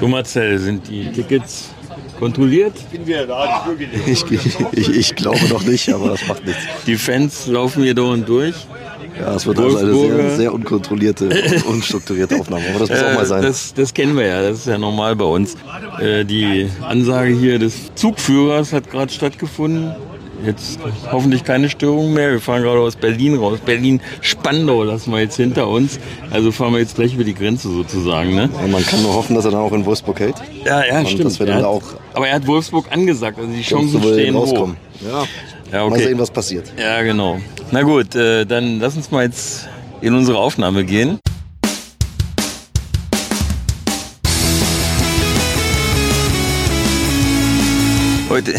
So Marcel, sind die Tickets kontrolliert? Ich, ich, ich glaube noch nicht, aber das macht nichts. Die Fans laufen hier durch und durch. Ja, es wird also eine sehr, sehr unkontrollierte, unstrukturierte Aufnahme. Aber das muss auch mal sein. Das, das kennen wir ja, das ist ja normal bei uns. Äh, Die Ansage hier des Zugführers hat gerade stattgefunden. Jetzt hoffentlich keine Störung mehr. Wir fahren gerade aus Berlin raus. Berlin-Spandau lassen wir jetzt hinter uns. Also fahren wir jetzt gleich über die Grenze sozusagen. Ne? Und man kann nur hoffen, dass er dann auch in Wolfsburg hält. Ja, ja, Und stimmt. Er hat, auch aber er hat Wolfsburg angesagt. Also die Chancen stehen rauskommen. hoch. Ja. Ja, Mal okay. sehen, was passiert. Ja, genau. Na gut, äh, dann lass uns mal jetzt in unsere Aufnahme gehen. Heute.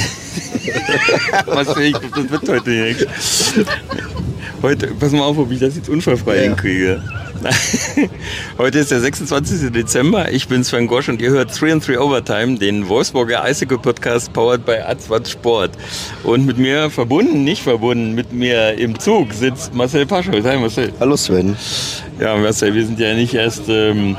Was ich? Das wird heute nicht. Heute, pass mal auf, ob ich das jetzt unfallfrei Ja. hinkriege. Heute ist der 26. Dezember. Ich bin Sven Gosch und ihr hört 3 and 3 Overtime, den Wolfsburger Icicle Podcast powered by Atzwat Sport. Und mit mir verbunden, nicht verbunden, mit mir im Zug sitzt Marcel Paschol. Hi Marcel. Hallo Sven. Ja, Marcel, wir sind ja nicht erst ähm,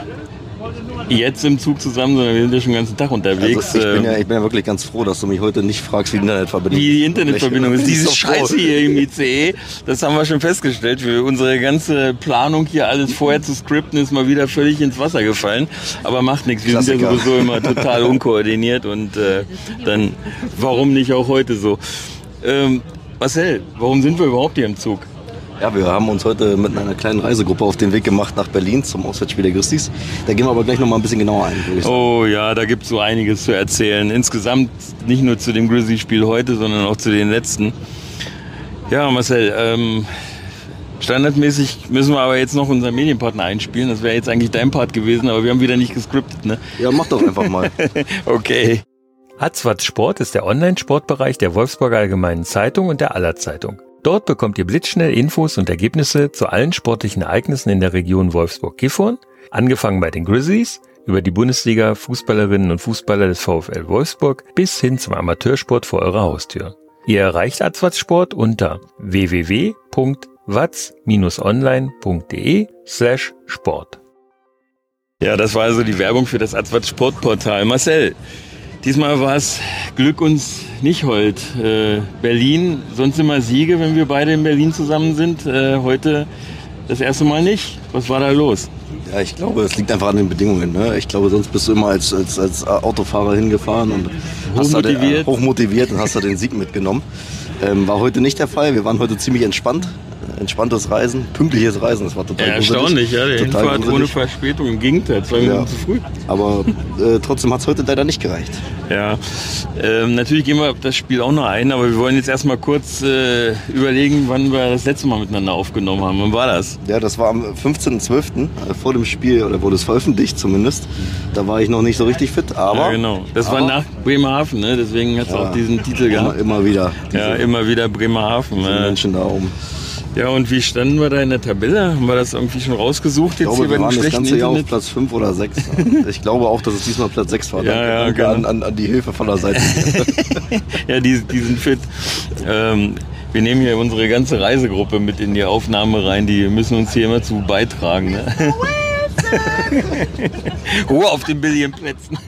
jetzt im Zug zusammen, sondern wir sind ja schon den ganzen Tag unterwegs. Also ich, bin Ähm, ja, ich bin ja wirklich ganz froh, dass du mich heute nicht fragst, wie die Internetverbindung wie die Internetverbindung ist. Ich bin Diese so froh. Scheiße hier im ICE, das haben wir schon festgestellt. Für unsere ganze Planung hier alles vorher zu skripten ist mal wieder völlig ins Wasser gefallen. Aber macht nichts. Wir sind ja Klassiker. sowieso immer total unkoordiniert und äh, dann warum nicht auch heute so? Ähm, Marcel, warum sind wir überhaupt hier im Zug? Ja, wir haben uns heute mit einer kleinen Reisegruppe auf den Weg gemacht nach Berlin zum Auswärtsspiel der Christis. Da gehen wir aber gleich noch mal ein bisschen genauer ein. würde ich sagen. Oh ja, da gibt es so einiges zu erzählen. Insgesamt nicht nur zu dem Grizzly-Spiel heute, sondern auch zu den letzten. Ja, Marcel, ähm, standardmäßig müssen wir aber jetzt noch unseren Medienpartner einspielen. Das wäre jetzt eigentlich dein Part gewesen, aber wir haben wieder nicht gescriptet, ne? Ja, mach doch einfach mal. Okay. Atzwatz Sport ist der Online-Sportbereich der Wolfsburger Allgemeinen Zeitung und der Aller Zeitung. Dort bekommt ihr blitzschnell Infos und Ergebnisse zu allen sportlichen Ereignissen in der Region Wolfsburg-Gifhorn, angefangen bei den Grizzlies, über die Bundesliga, Fußballerinnen und Fußballer des VfL Wolfsburg bis hin zum Amateursport vor eurer Haustür. Ihr erreicht Atzwatz Sport unter www.watz-online.de slash Sport. Ja, das war also die Werbung für das Advert Sportportal. Marcel, diesmal war es Glück uns nicht hold. Äh, Berlin, sonst immer Siege, wenn wir beide in Berlin zusammen sind. Äh, heute das erste Mal nicht. Was war da los? Ja, ich glaube, es liegt einfach an den Bedingungen. Ne? Ich glaube, sonst bist du immer als, als, als Autofahrer hingefahren und hast da den, Hochmotiviert. äh, hochmotiviert und hast da den Sieg mitgenommen. Ähm, war heute nicht der Fall. Wir waren heute ziemlich entspannt. Entspanntes Reisen, pünktliches Reisen. Das war total Ja, erstaunlich, ja. Der Total Hinfahrt ohne gruselig. Verspätung. Im Gegenteil, zwei Minuten Ja. zu früh. Aber äh, trotzdem hat es heute leider nicht gereicht. Ja, ähm, natürlich gehen wir auf das Spiel auch noch ein, aber wir wollen jetzt erstmal kurz äh, überlegen, wann wir das letzte Mal miteinander aufgenommen haben. Wann war das? Ja, das war am 15.12. äh, vor dem Spiel, oder wurde es veröffentlicht zumindest. Da war ich noch nicht so richtig fit, aber ja, genau. Das war nach Bremerhaven, ne? deswegen hat es Ja, auch diesen Titel gehabt. immer wieder. Diese, Ja, immer wieder Bremerhaven. diese. Menschen da oben. Ja, und wie standen wir da in der Tabelle? Haben wir das irgendwie schon rausgesucht Ich jetzt glaube, hier wir waren das ganze Jahr auf? Platz 5 oder 6. Ich glaube auch, dass es diesmal Platz 6 war. Ja, Danke, ja, danke genau. an, an, an die Hilfe von der Seite. Ja, die, die sind fit. Ähm, wir nehmen hier unsere ganze Reisegruppe mit in die Aufnahme rein. Die müssen uns hier immer zu beitragen. Ne? Ruhe auf den Billigenplätzen.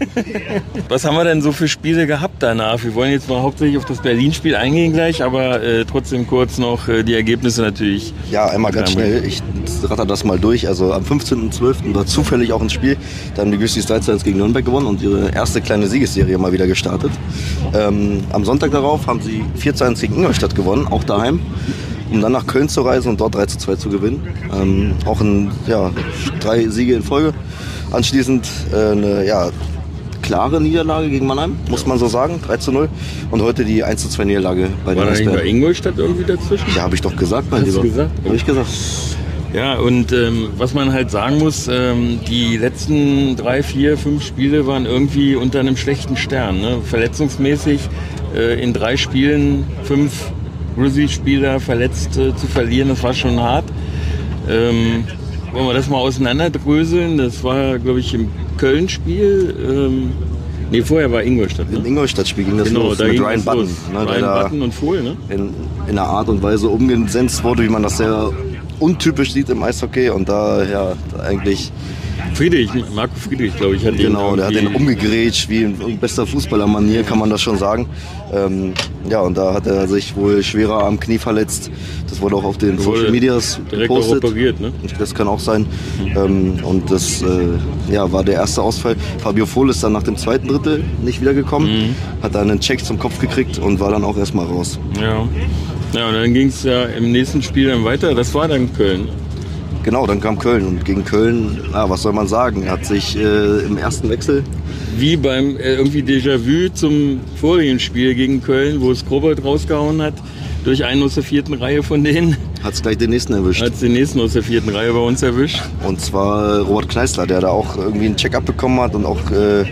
Was haben wir denn so für Spiele gehabt danach? Wir wollen jetzt mal hauptsächlich auf das Berlin-Spiel eingehen gleich, aber äh, trotzdem kurz noch äh, die Ergebnisse natürlich. Ja, einmal ganz schnell. Ich ratter das mal durch. Also am 15.12. war zufällig auch ein Spiel. Da haben die Grizzlies 3 1 gegen Nürnberg gewonnen und ihre erste kleine Siegesserie mal wieder gestartet. Ähm, am Sonntag darauf haben sie 4 1 gegen Ingolstadt gewonnen, auch daheim. Um dann nach Köln zu reisen und dort 3 zu 2 zu gewinnen. Ähm, auch ein, ja, drei Siege in Folge. Anschließend äh, eine ja, klare Niederlage gegen Mannheim, muss man so sagen, 3 zu 0. Und heute die 1 zu 2 Niederlage bei War den da bei. Ingolstadt irgendwie dazwischen? Ja, habe ich doch gesagt, mein Hast Lieber. gesagt? Hab ich gesagt. Ja, und ähm, was man halt sagen muss, ähm, die letzten drei, vier, fünf Spiele waren irgendwie unter einem schlechten Stern. Ne? Verletzungsmäßig äh, in drei Spielen fünf Grizzly-Spieler verletzt äh, zu verlieren, das war schon hart. Ähm, wollen wir das mal auseinanderdröseln? Das war, glaube ich, im Köln-Spiel. Ähm, nee, vorher war Ingolstadt. Im Ne? Ingolstadt-Spiel ging das Genau, los da mit Ryan Button, ne, Ryan Button und Fohl, ne? in, in einer Art und Weise umgesetzt wurde, wie man das sehr untypisch sieht im Eishockey und da ja eigentlich Friedrich, Marco Friedrich, glaube ich, hat Genau, den der hat den umgegrätscht, wie in bester Fußballermanier, kann man das schon sagen. Ähm, ja, und da hat er sich wohl schwerer am Knie verletzt. Das wurde auch auf den Social Medias gepostet. Operiert, ne? Das kann auch sein. Mhm. Ähm, und das äh, ja, war der erste Ausfall. Fabio Vohl ist dann nach dem zweiten Drittel nicht wiedergekommen, mhm. hat dann einen Check zum Kopf gekriegt und war dann auch erstmal raus. Ja. Ja, und dann ging es ja im nächsten Spiel dann weiter. Das war dann Köln. Genau, dann kam Köln und gegen Köln, na, was soll man sagen, hat sich äh, im ersten Wechsel wie beim äh, irgendwie Déjà-vu zum vorigen Spiel gegen Köln, wo es Kobold rausgehauen hat, durch einen aus der vierten Reihe von denen. Hat es gleich den nächsten erwischt. Hat den nächsten aus der vierten Reihe bei uns erwischt. Und zwar Robert Kneißler, der da auch irgendwie einen Check-up bekommen hat und auch äh,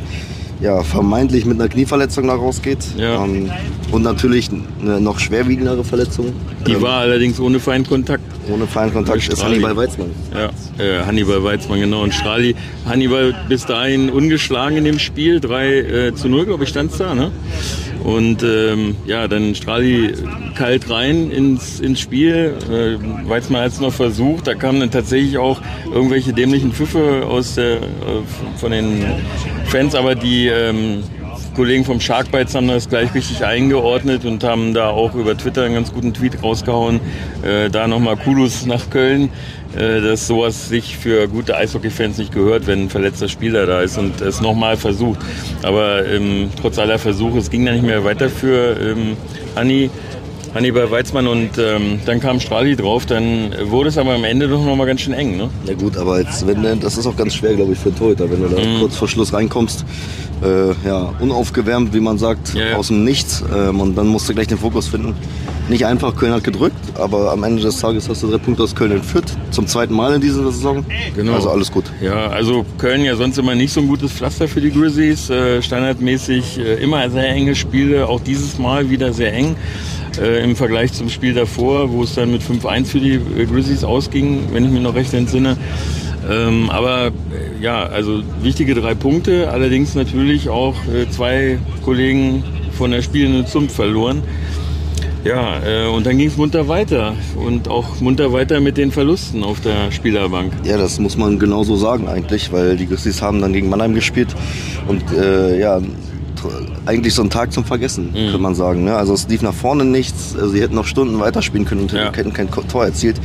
ja, vermeintlich mit einer Knieverletzung da rausgeht. Ja. Ähm, und natürlich eine noch schwerwiegendere Verletzung. Die ähm, war allerdings ohne Feinkontakt. Ohne Feinkontakt ist Hannibal Weizmann. Ja, äh, Hannibal Weizmann, genau. Und Strali, Hannibal bis dahin ungeschlagen in dem Spiel. 3 äh, zu 0, glaube ich, stand es da. Ne? Und ähm, ja, dann Strali kalt rein ins, ins Spiel. Äh, Weizmann hat es noch versucht. Da kamen dann tatsächlich auch irgendwelche dämlichen Pfiffe aus der, äh, von den Fans, aber die ähm, Kollegen vom Sharkbites haben das gleich richtig eingeordnet und haben da auch über Twitter einen ganz guten Tweet rausgehauen. Äh, da nochmal Kudos nach Köln, äh, dass sowas sich für gute Eishockey-Fans nicht gehört, wenn ein verletzter Spieler da ist und es nochmal versucht. Aber ähm, trotz aller Versuche, es ging dann nicht mehr weiter für ähm, Anni. Hannibal Weizmann und ähm, dann kam Strali drauf, dann wurde es aber am Ende doch nochmal ganz schön eng. Ne? Ja gut, aber jetzt, wenn, das ist auch ganz schwer, glaube ich, für Torhüter, wenn du da mm. kurz vor Schluss reinkommst. Äh, ja, unaufgewärmt, wie man sagt, ja, ja. aus dem Nichts. Ähm, und dann musst du gleich den Fokus finden. Nicht einfach, Köln hat gedrückt, aber am Ende des Tages hast du drei Punkte aus Köln entführt. Zum zweiten Mal in dieser Saison. Genau. Also alles gut. Ja, also Köln ja sonst immer nicht so ein gutes Pflaster für die Grizzlies. Äh, standardmäßig äh, immer sehr enge Spiele, auch dieses Mal wieder sehr eng äh, im Vergleich zum Spiel davor, wo es dann mit 5-1 für die äh, Grizzlies ausging, wenn ich mich noch recht entsinne. Ähm, aber äh, ja, also wichtige drei Punkte, allerdings natürlich auch äh, zwei Kollegen von der spielenden Zunft verloren. Ja, äh, und dann ging es munter weiter und auch munter weiter mit den Verlusten auf der Spielerbank. Ja, das muss man genauso sagen eigentlich, weil die Grizzlies haben dann gegen Mannheim gespielt und ja, eigentlich so ein Tag zum Vergessen, mhm. kann man sagen. Ne? Also es lief nach vorne nichts, also sie hätten noch Stunden weiterspielen können und ja. hätten kein Tor erzielt.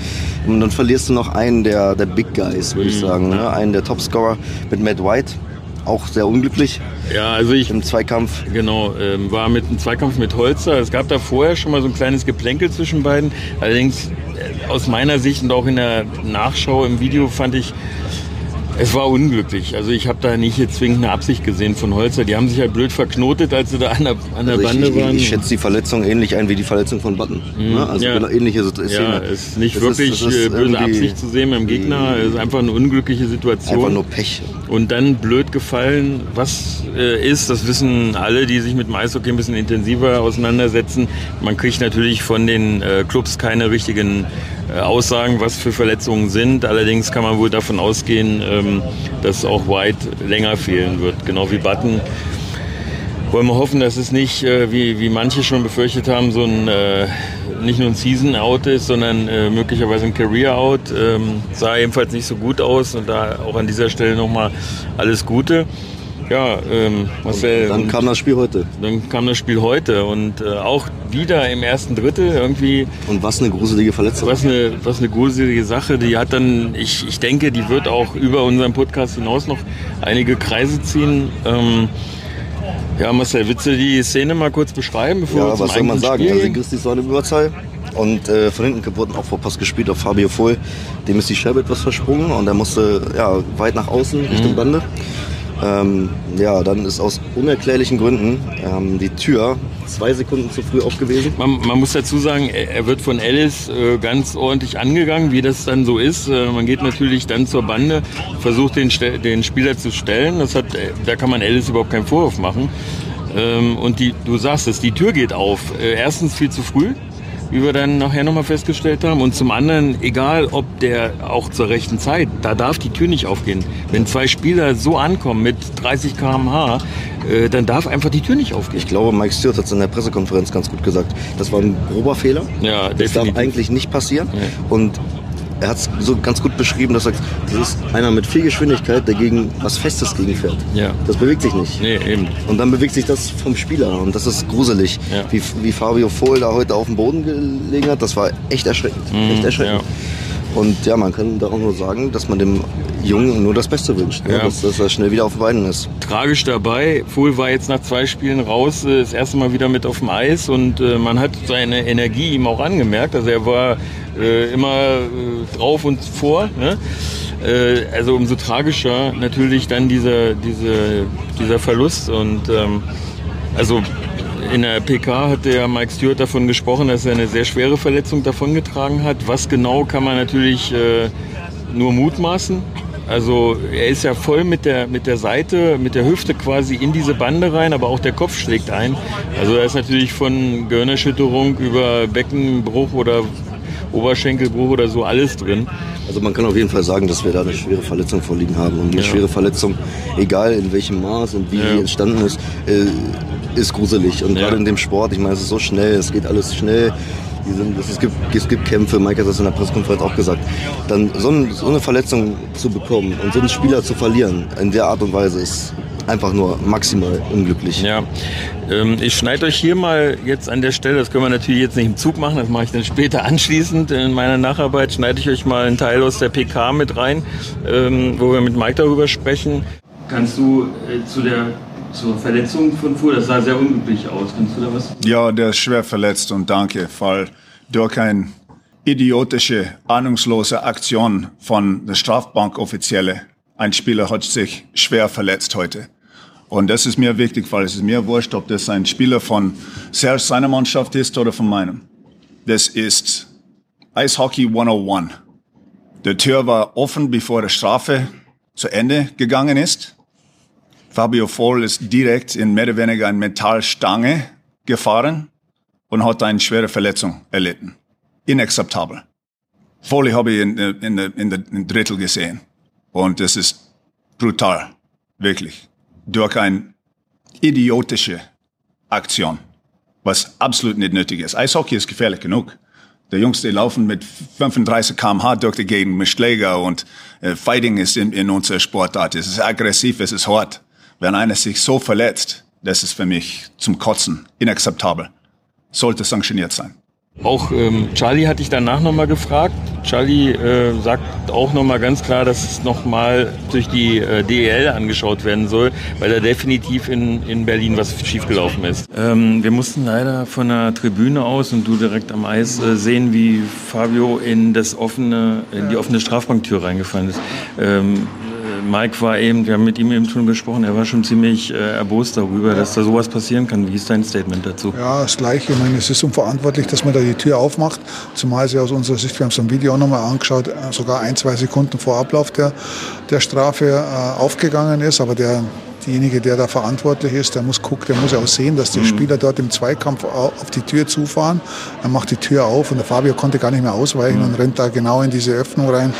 Und dann verlierst du noch einen der, der Big Guys, würde mhm. ich sagen. Ne? Einen der Topscorer mit Matt White. Auch sehr unglücklich. Ja, also ich. Im Zweikampf. Genau, ähm, war mit einem Zweikampf mit Holzer. Es gab da vorher schon mal so ein kleines Geplänkel zwischen beiden. Allerdings äh, aus meiner Sicht und auch in der Nachschau im Video fand ich, es war unglücklich. Also ich habe da nicht jetzt zwingend eine Absicht gesehen von Holzer. Die haben sich halt blöd verknotet, als sie da an der, an der also Bande ich, ich, waren. Ich schätze die Verletzung ähnlich ein wie die Verletzung von Button. Mhm. Ne? Also ja. ähnliche Szene. Ja, ist nicht das wirklich ist, ist böse Absicht zu sehen beim Gegner. Es ist einfach eine unglückliche Situation. Einfach nur Pech. Und dann blöd gefallen. Was äh, ist, das wissen alle, die sich mit dem Eishockey ein bisschen intensiver auseinandersetzen. Man kriegt natürlich von den äh, Clubs keine richtigen äh, Aussagen, was für Verletzungen sind. Allerdings kann man wohl davon ausgehen, ähm, dass auch White länger fehlen wird, genau wie Button. Wollen wir hoffen, dass es nicht, äh, wie, wie manche schon befürchtet haben, so ein äh, nicht nur ein Season-Out ist, sondern möglicherweise ein Career-Out. Ähm, sah ebenfalls nicht so gut aus und da auch an dieser Stelle nochmal alles Gute. Ja, ähm, Marcel. Und dann kam das Spiel heute. Dann kam das Spiel heute und äh, auch wieder im ersten Drittel irgendwie. Und was eine gruselige Verletzung. Was eine, was eine gruselige Sache. Die hat dann, ich, ich denke, die wird auch über unseren Podcast hinaus noch einige Kreise ziehen. Ähm, ja, Marcel, willst du die Szene mal kurz beschreiben? Bevor ja, was soll man sagen? Spiel also, Christi eine Überzahl. Und äh, von hinten wurden auch vor Pass gespielt auf Fabio Voll. Dem ist die Scheibe etwas versprungen und er musste ja, weit nach außen Richtung mhm. Bande. Ähm, ja, dann ist aus unerklärlichen Gründen ähm, die Tür zwei Sekunden zu früh auf gewesen. Man, man muss dazu sagen, er wird von Alice äh, ganz ordentlich angegangen, wie das dann so ist. Äh, man geht natürlich dann zur Bande, versucht den, den Spieler zu stellen. Das hat, äh, da kann man Alice überhaupt keinen Vorwurf machen. Ähm, und die, du sagst es, die Tür geht auf. Äh, erstens viel zu früh wie wir dann nachher nochmal festgestellt haben. Und zum anderen, egal ob der auch zur rechten Zeit, da darf die Tür nicht aufgehen. Wenn zwei Spieler so ankommen mit 30 km/h, äh, dann darf einfach die Tür nicht aufgehen. Ich glaube, Mike Stewart hat es in der Pressekonferenz ganz gut gesagt. Das war ein grober Fehler. Ja, das definitiv. darf eigentlich nicht passieren. Ja. Und er hat es so ganz gut beschrieben, dass er sagt, das ist einer mit viel Geschwindigkeit, der gegen was Festes gegenfährt. Ja. Das bewegt sich nicht. Nee, eben. Und dann bewegt sich das vom Spieler und das ist gruselig. Ja. Wie, wie Fabio Vohl da heute auf dem Boden gelegen hat, das war echt erschreckend. echt erschreckend. Und ja, man kann da auch nur sagen, dass man dem Jungen nur das Beste wünscht. Ne? Ja. Dass, dass er schnell wieder auf den Beinen ist. tragisch dabei. Fohl war jetzt nach zwei Spielen raus, äh, das erste Mal wieder mit auf dem Eis und äh, man hat seine Energie ihm auch angemerkt. Also er war äh, immer äh, drauf und vor. Ne? Äh, also umso tragischer natürlich dann dieser, diese, dieser Verlust und ähm, also in der PK hat der Mike Stewart davon gesprochen, dass er eine sehr schwere Verletzung davongetragen hat. Was genau kann man natürlich äh, nur mutmaßen. Also er ist ja voll mit der, mit der Seite, mit der Hüfte quasi in diese Bande rein, aber auch der Kopf schlägt ein. Also da ist natürlich von Gehirnerschütterung über Beckenbruch oder Oberschenkelbruch oder so alles drin. Also man kann auf jeden Fall sagen, dass wir da eine schwere Verletzung vorliegen haben. Und eine Ja. schwere Verletzung, egal in welchem Maß und wie Ja. die entstanden ist, äh, ist gruselig. Und Ja. gerade in dem Sport, ich meine, es ist so schnell, es geht alles schnell. Sind, es, gibt, es gibt Kämpfe, Mike hat das in der Pressekonferenz auch gesagt. Dann so, ein, so eine Verletzung zu bekommen und so einen Spieler zu verlieren, in der Art und Weise, ist einfach nur maximal unglücklich. Ja, ähm, ich schneide euch hier mal jetzt an der Stelle, das können wir natürlich jetzt nicht im Zug machen, das mache ich dann später anschließend in meiner Nacharbeit, schneide ich euch mal einen Teil aus der PK mit rein, ähm, wo wir mit Mike darüber sprechen. Kannst du äh, zu der zur Verletzung von Fuhr, das sah sehr unglücklich aus, kannst du da was? Ja, der ist schwer verletzt und danke, weil durch eine idiotische, ahnungslose Aktion von der Strafbankoffizielle ein Spieler hat sich schwer verletzt heute. Und das ist mir wichtig, weil es ist mir wurscht, ob das ein Spieler von Serge seiner Mannschaft ist oder von meinem. Das ist Eishockey 101. Der Tür war offen, bevor die Strafe zu Ende gegangen ist. Fabio Voll ist direkt in mehr oder weniger eine Metallstange gefahren und hat eine schwere Verletzung erlitten. Inakzeptabel. Foley habe ich in, in, in, in, der- in Drittel gesehen. Und das ist brutal. Wirklich. Durch eine idiotische Aktion. Was absolut nicht nötig ist. Eishockey ist gefährlich genug. Die Jungs, die laufen mit 35 km/h durch die Gegend mit Schläger und äh, Fighting ist in, in unserer Sportart. Es ist aggressiv, es ist hart. Wenn einer sich so verletzt, das ist für mich zum Kotzen inakzeptabel. Sollte sanktioniert sein. Auch ähm, Charlie hatte ich danach nochmal gefragt. Charlie äh, sagt auch nochmal ganz klar, dass es nochmal durch die äh, DEL angeschaut werden soll, weil da definitiv in, in Berlin was schiefgelaufen ist. Ähm, wir mussten leider von der Tribüne aus und du direkt am Eis äh, sehen, wie Fabio in das offene, in die offene Strafbanktür reingefallen ist. Ähm, äh, Mike war eben, wir haben mit ihm eben schon gesprochen, er war schon ziemlich äh, erbost darüber, dass da sowas passieren kann. Wie ist dein Statement dazu? Ja, das Gleiche. Ich meine, es ist unverantwortlich, dass man da die Tür aufmacht. Zumal sie aus unserer Sicht, wir haben es im Video auch nochmal angeschaut, äh, sogar ein, zwei Sekunden vor Ablauf der, der Strafe äh, aufgegangen ist. Aber der, derjenige, der da verantwortlich ist, der muss gucken, der muss ja auch sehen, dass die Spieler dort im Zweikampf au- auf die Tür zufahren. Er macht die Tür auf und der Fabio konnte gar nicht mehr ausweichen und rennt da genau in diese Öffnung rein.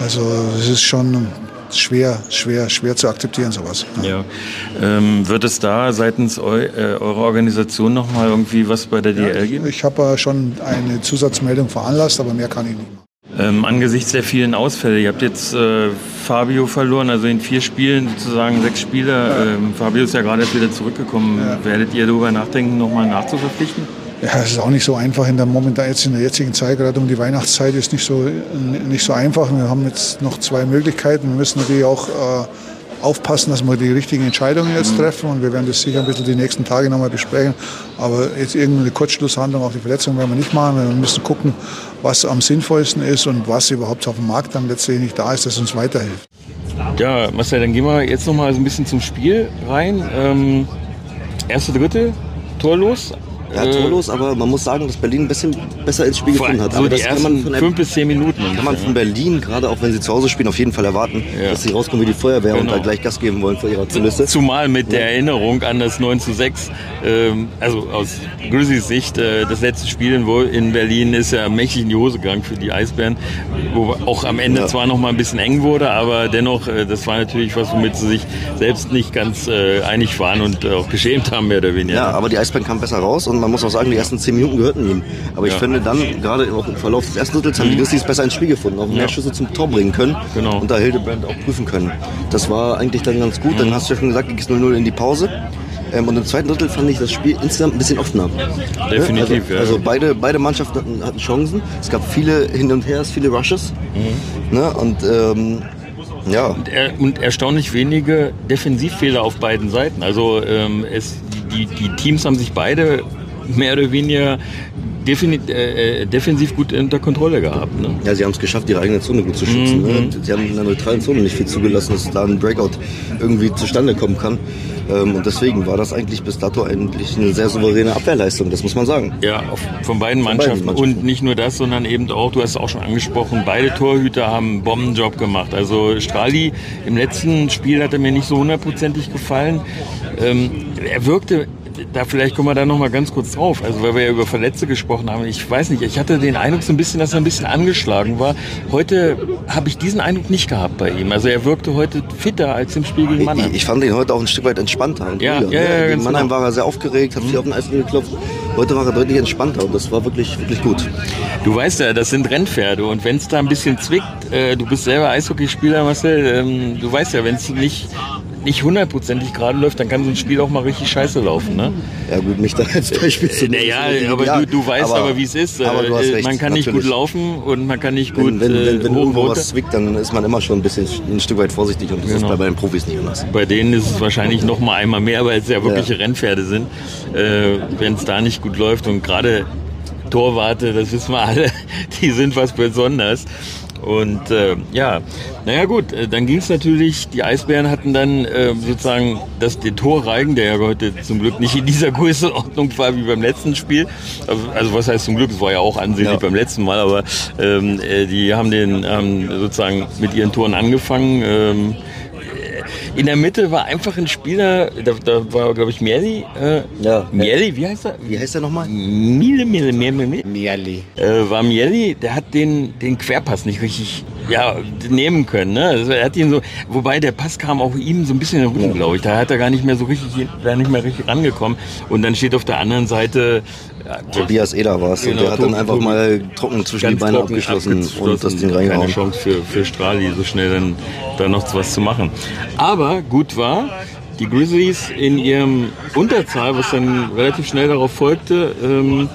Also es ist schon schwer, schwer, schwer zu akzeptieren, sowas. Ja. Ähm, wird es da seitens eu äh, eurer Organisation nochmal irgendwie was bei der DL geben? Ich habe äh, schon eine Zusatzmeldung veranlasst, aber mehr kann ich nicht machen. Ähm, angesichts der vielen Ausfälle, ihr habt jetzt äh, Fabio verloren, also in vier Spielen sozusagen sechs Spiele. Ähm, Fabio ist ja gerade erst wieder zurückgekommen. Werdet ihr darüber nachdenken, nochmal nachzuverpflichten? Ja, es ist auch nicht so einfach in der momentan jetzt in der jetzigen Zeit, gerade um die Weihnachtszeit ist nicht so nicht so einfach. Wir haben jetzt noch zwei Möglichkeiten. Wir müssen natürlich auch äh, aufpassen, dass wir die richtigen Entscheidungen jetzt treffen und wir werden das sicher ein bisschen die nächsten Tage nochmal besprechen. Aber jetzt irgendeine Kurzschlusshandlung auf die Verletzung werden wir nicht machen. Wir müssen gucken, was am sinnvollsten ist und was überhaupt auf dem Markt dann letztlich nicht da ist, das uns weiterhilft. Ja, Marcel, dann gehen wir jetzt nochmal so ein bisschen zum Spiel rein. Ähm, erste Drittel, torlos. Ja, torlos, aber man muss sagen, dass Berlin ein bisschen besser ins Spiel gefunden hat. so aber die das kann man von fünf bis zehn Minuten. kann man von Berlin, gerade auch wenn sie zu Hause spielen, auf jeden Fall erwarten, Ja. dass sie rauskommen wie die Feuerwehr und Genau. da gleich Gas geben wollen vor ihrer Kulisse. Zumal mit der Erinnerung an das 9 zu 6, ähm, also aus Grizzlies Sicht, äh, das letzte Spiel in, in Berlin ist ja mächtig in die Hose gegangen für die Eisbären, wo auch am Ende Ja. zwar noch mal ein bisschen eng wurde, aber dennoch, äh, das war natürlich was, womit sie sich selbst nicht ganz äh, einig waren und äh, auch geschämt haben, mehr oder weniger. Ja, aber die Eisbären kamen besser raus und ersten, man muss auch sagen, die ersten zehn Minuten gehörten ihm. Aber ich finde dann, gerade im Verlauf des ersten Drittels, haben die Grizzlies besser ins Spiel gefunden, auch mehr Schüsse zum Tor bringen können Genau. und da Hildebrand auch prüfen können. Das war eigentlich dann ganz gut. Dann hast du ja schon gesagt, ging es 0-0 in die Pause. Ähm, und im zweiten Drittel fand ich das Spiel insgesamt ein bisschen offener. Definitiv, also, ja. Also beide, beide Mannschaften hatten, hatten Chancen. Es gab viele Hin und Hers, viele Rushes. Mhm. Ne? Und ähm, ja, Er- und erstaunlich wenige Defensivfehler auf beiden Seiten. Also ähm, es, die, die Teams haben sich beide mehr oder weniger äh, äh, defensiv gut unter Kontrolle gehabt. Ne? Ja, sie haben es geschafft, ihre eigene Zone gut zu schützen. Ne? Sie haben in der neutralen Zone nicht viel zugelassen, dass da ein Breakout irgendwie zustande kommen kann. Ähm, und deswegen war das eigentlich bis dato eigentlich eine sehr souveräne Abwehrleistung, das muss man sagen. Ja, auf, von beiden beiden Mannschaften. Mannschaften. Und nicht nur das, sondern eben auch, du hast es auch schon angesprochen, beide Torhüter haben einen Bombenjob gemacht. Also Strali im letzten Spiel hat er mir nicht so hundertprozentig gefallen. Ähm, er wirkte, da vielleicht kommen wir da noch mal ganz kurz drauf, also weil wir ja über Verletzte gesprochen haben. Ich weiß nicht, ich hatte den Eindruck so ein bisschen, dass er ein bisschen angeschlagen war. Heute habe ich diesen Eindruck nicht gehabt bei ihm. Also er wirkte heute fitter als im Spiel gegen Mannheim. Ich, ich fand ihn heute auch ein Stück weit entspannter. Und Ja, ruhiger, ja, ne? ja, Gegen ganz Mannheim genau. war er sehr aufgeregt, hat sich auf den Eis geklopft. Heute war er deutlich entspannter und das war wirklich, wirklich gut. Du weißt ja, das sind Rennpferde und wenn es da ein bisschen zwickt, äh, du bist selber Eishockeyspieler, Marcel, ähm, du weißt ja, wenn es nicht nicht hundertprozentig gerade läuft, dann kann so ein Spiel auch mal richtig scheiße laufen. Ne? Ja gut, mich da als Beispiel zu nehmen. Naja, ist aber du, du weißt aber, wie es ist. Aber hast Äh, recht, man kann nicht gut laufen und man kann nicht gut Wenn, wenn, wenn, äh, wenn irgendwo was zwickt, dann ist man immer schon ein bisschen ein Stück weit vorsichtig und das ist Genau. bei, bei den Profis nicht anders. Bei denen ist es wahrscheinlich noch mal einmal mehr, weil es ja wirkliche Rennpferde sind. Äh, Wenn es da nicht gut läuft und gerade Torwarte, das wissen wir alle, die sind was Besonderes. Und äh, ja, naja gut, äh, dann ging es natürlich, die Eisbären hatten dann äh, sozusagen das, den Torreigen, der ja heute zum Glück nicht in dieser Größenordnung war wie beim letzten Spiel. Also, Also was heißt zum Glück, es war ja auch ansehnlich Ja. beim letzten Mal, aber ähm, äh, die haben den ähm, sozusagen mit ihren Toren angefangen. Ähm, in der Mitte war einfach ein Spieler, da, da war, glaube ich, Mieli. Äh, Ja. Mieli, wie heißt er? Wie heißt der nochmal? Miele, Miele, Miele, Miele. Miali. Äh, war Mieli, der hat den, den Querpass nicht richtig ja, nehmen können. Ne? Also er hat ihn so, wobei der Pass kam auch ihm so ein bisschen in den Rücken, glaube ich. Da hat er gar nicht mehr so richtig, da nicht mehr richtig rangekommen. Und dann steht auf der anderen Seite ja, Tobias Eder war es. Genau, und der hat dann einfach mal trocken zwischen die Beine trocken abgeschlossen, und das Ding Keine reingehauen. Chance für, für Strali, so schnell dann da noch was zu machen. Aber gut war, die Grizzlies in ihrem Unterzahl, was dann relativ schnell darauf folgte, ähm,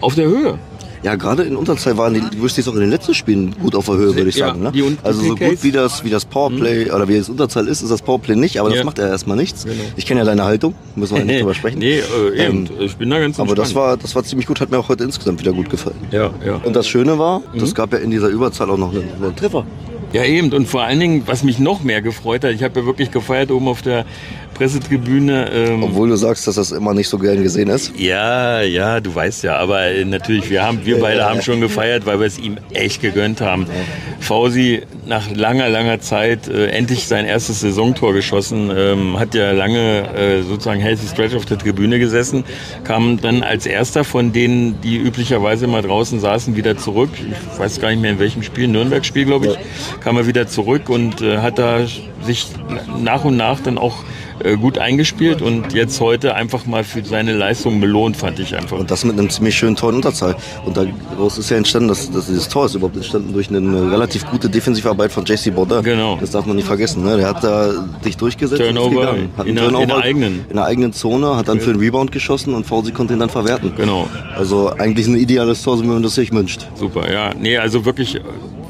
auf der Höhe. Ja, gerade in Unterzahl waren die Grizzlies auch in den letzten Spielen gut auf der Höhe, würde ich Ja, sagen. Ne? Also so gut wie das, wie das Powerplay oder wie das Unterzahl ist, ist das Powerplay nicht, aber das Ja. macht ja erstmal nichts. Genau. Ich kenne ja deine Haltung, müssen wir nicht drüber sprechen. Nee, äh, eben. Ähm, ich bin da ganz Aber das war, das war ziemlich gut, hat mir auch heute insgesamt wieder gut gefallen. Ja, ja. Und das Schöne war, Mhm. das gab ja in dieser Überzahl auch noch einen, einen Treffer. Ja, eben. Und vor allen Dingen, was mich noch mehr gefreut hat, ich habe ja wirklich gefeiert oben auf der Pressetribüne. Ähm, Obwohl du sagst, dass das immer nicht so gern gesehen ist. Ja, ja, du weißt ja, aber äh, natürlich, wir haben, wir beide haben schon gefeiert, weil wir es ihm echt gegönnt haben. Fausi nach langer, langer Zeit äh, endlich sein erstes Saisontor geschossen, ähm, hat ja lange äh, sozusagen healthy stretch auf der Tribüne gesessen, kam dann als erster von denen, die üblicherweise mal draußen saßen, wieder zurück. Ich weiß gar nicht mehr in welchem Spiel, Nürnberg-Spiel, glaube ich, kam er wieder zurück und äh, hat da sich nach und nach dann auch äh, gut eingespielt und jetzt heute einfach mal für seine Leistung belohnt, fand ich einfach. Und das mit einem ziemlich schönen Tor in Unterzahl. Und daraus ist ja entstanden, dass, dass dieses Tor ist überhaupt entstanden durch eine relativ gute Defensivarbeit von JC Border. Genau. Das darf man nicht vergessen. Ne? Der hat da dich durchgesetzt. Turnover. Hat in der- in der eigenen. in der eigenen Zone, hat dann für einen Rebound geschossen und Fausi konnte ihn dann verwerten. Genau. Also eigentlich ein ideales Tor, so wie man das sich wünscht. Super, ja. Nee, also wirklich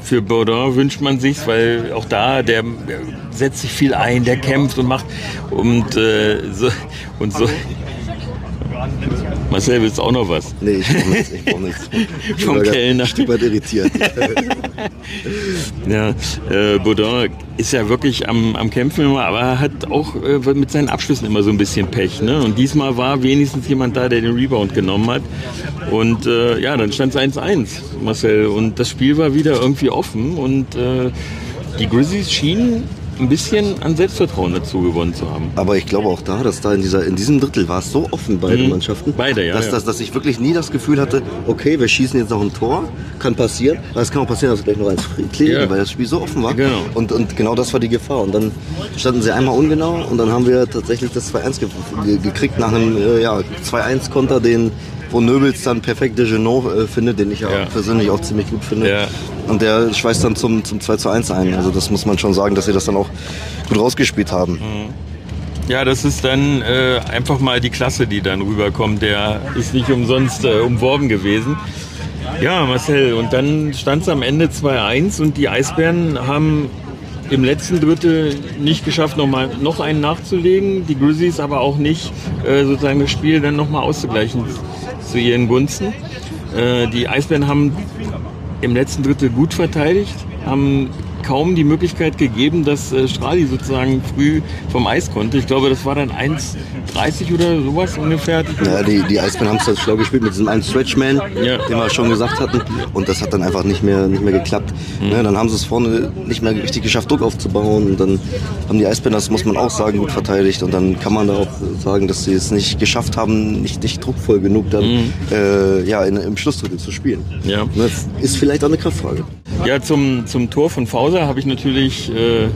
für Baudin wünscht man sich's, weil auch da, der, der setzt sich viel ein, der kämpft und macht und äh, so und so. Marcel, willst du auch noch was? Nee, ich brauche nichts. Ich brauch nichts. Ich Vom bin Kellner. Stück weit irritiert. Ja, äh, Baudin ist ja wirklich am, am Kämpfen immer, aber er hat auch äh, mit seinen Abschlüssen immer so ein bisschen Pech. Ne? Und diesmal war wenigstens jemand da, der den Rebound genommen hat. Und äh, ja, dann stand es 1-1, Marcel. Und das Spiel war wieder irgendwie offen. Und äh, die Grizzlies schienen ein bisschen an Selbstvertrauen dazu gewonnen zu haben. Aber ich glaube auch da, dass da in, dieser, in diesem Drittel war es so offen, beide mhm. Mannschaften. Beide, ja dass, ja. Dass, dass ich wirklich nie das Gefühl hatte, okay, wir schießen jetzt noch ein Tor, kann passieren. Aber es kann auch passieren, dass wir gleich noch eins kriegen, ja. weil das Spiel so offen war. Genau. Und, und genau das war die Gefahr. Und dann standen sie einmal ungenau und dann haben wir tatsächlich das 2-1 ge gekriegt nach einem äh, ja, 2-1-Konter, den wo Nöbels dann perfekt Degenot äh, findet, den ich ja, ja, persönlich auch ziemlich gut finde. Ja. Und der schweißt dann zum, zum 2 zu 1 ein. Also das muss man schon sagen, dass sie das dann auch gut rausgespielt haben. Mhm. Ja, das ist dann äh, einfach mal die Klasse, die dann rüberkommt. Der ist nicht umsonst äh, umworben gewesen. Ja, Marcel, und dann stand es am Ende 2-1 und die Eisbären haben im letzten Drittel nicht geschafft, noch, mal, noch einen nachzulegen. Die Grizzlies aber auch nicht, äh, sozusagen das Spiel dann nochmal auszugleichen zu ihren Gunsten. Äh, die Eisbären haben im letzten Drittel gut verteidigt, haben kaum die Möglichkeit gegeben, dass äh, Strali sozusagen früh vom Eis konnte. Ich glaube, das war dann 1,30 oder sowas ungefähr. Ja, die, die Eisbären haben es halt schlau gespielt mit diesem einen Stretchman, ja. den wir schon gesagt hatten. Und das hat dann einfach nicht mehr, nicht mehr geklappt. Mhm. Ja, dann haben sie es vorne nicht mehr richtig geschafft, Druck aufzubauen. Und dann haben die Eisbären, das muss man auch sagen, gut verteidigt. Und dann kann man da auch sagen, dass sie es nicht geschafft haben, nicht, nicht druckvoll genug dann mhm. äh, ja, in, im Schlussdrittel zu spielen. Ja. Das ist vielleicht auch eine Kraftfrage. Ja, zum, zum Tor von Fauser habe ich natürlich äh,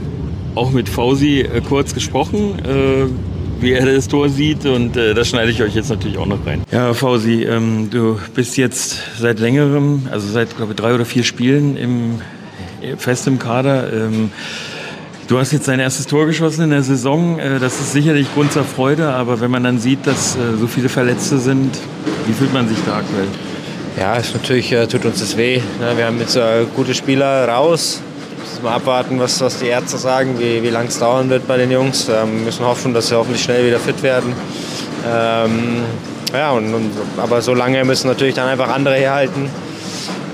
auch mit Fausi äh, kurz gesprochen, äh, wie er das Tor sieht und äh, das schneide ich euch jetzt natürlich auch noch rein. Ja, Fausi, ähm, du bist jetzt seit längerem, also seit glaube ich drei oder vier Spielen im, äh, fest im Kader. Ähm, Du hast jetzt dein erstes Tor geschossen in der Saison. Äh, das ist sicherlich Grund zur Freude, aber wenn man dann sieht, dass so viele Verletzte sind, wie fühlt man sich da aktuell? Ja, ist natürlich tut uns das weh. Ne? Wir haben jetzt gute Spieler raus. Müssen mal abwarten, was, was die Ärzte sagen, wie, wie lange es dauern wird bei den Jungs. Wir ähm, müssen hoffen, dass sie hoffentlich schnell wieder fit werden. Ähm, ja, und, und, aber so lange müssen natürlich dann einfach andere herhalten.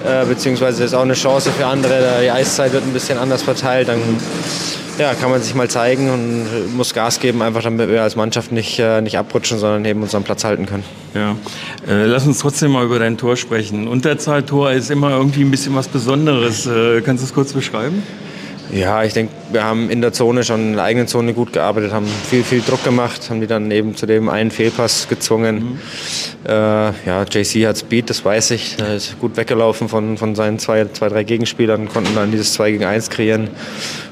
Äh, beziehungsweise ist auch eine Chance für andere. Die Eiszeit wird ein bisschen anders verteilt. Dann ja, kann man sich mal zeigen und muss Gas geben, einfach damit wir als Mannschaft nicht, äh, nicht abrutschen, sondern eben unseren Platz halten können. Ja. Äh, lass uns trotzdem mal über dein Tor sprechen. Unterzahltor ist immer irgendwie ein bisschen was Besonderes. Äh, kannst du es kurz beschreiben? Ja, ich denke, wir haben in der Zone schon in der eigenen Zone gut gearbeitet, haben viel, viel Druck gemacht, haben die dann eben zu dem einen Fehlpass gezwungen. Mhm. Äh, ja, JC hat Speed, das weiß ich. Er ist gut weggelaufen von, von seinen zwei, zwei, drei Gegenspielern, konnten dann dieses 2 gegen 1 kreieren.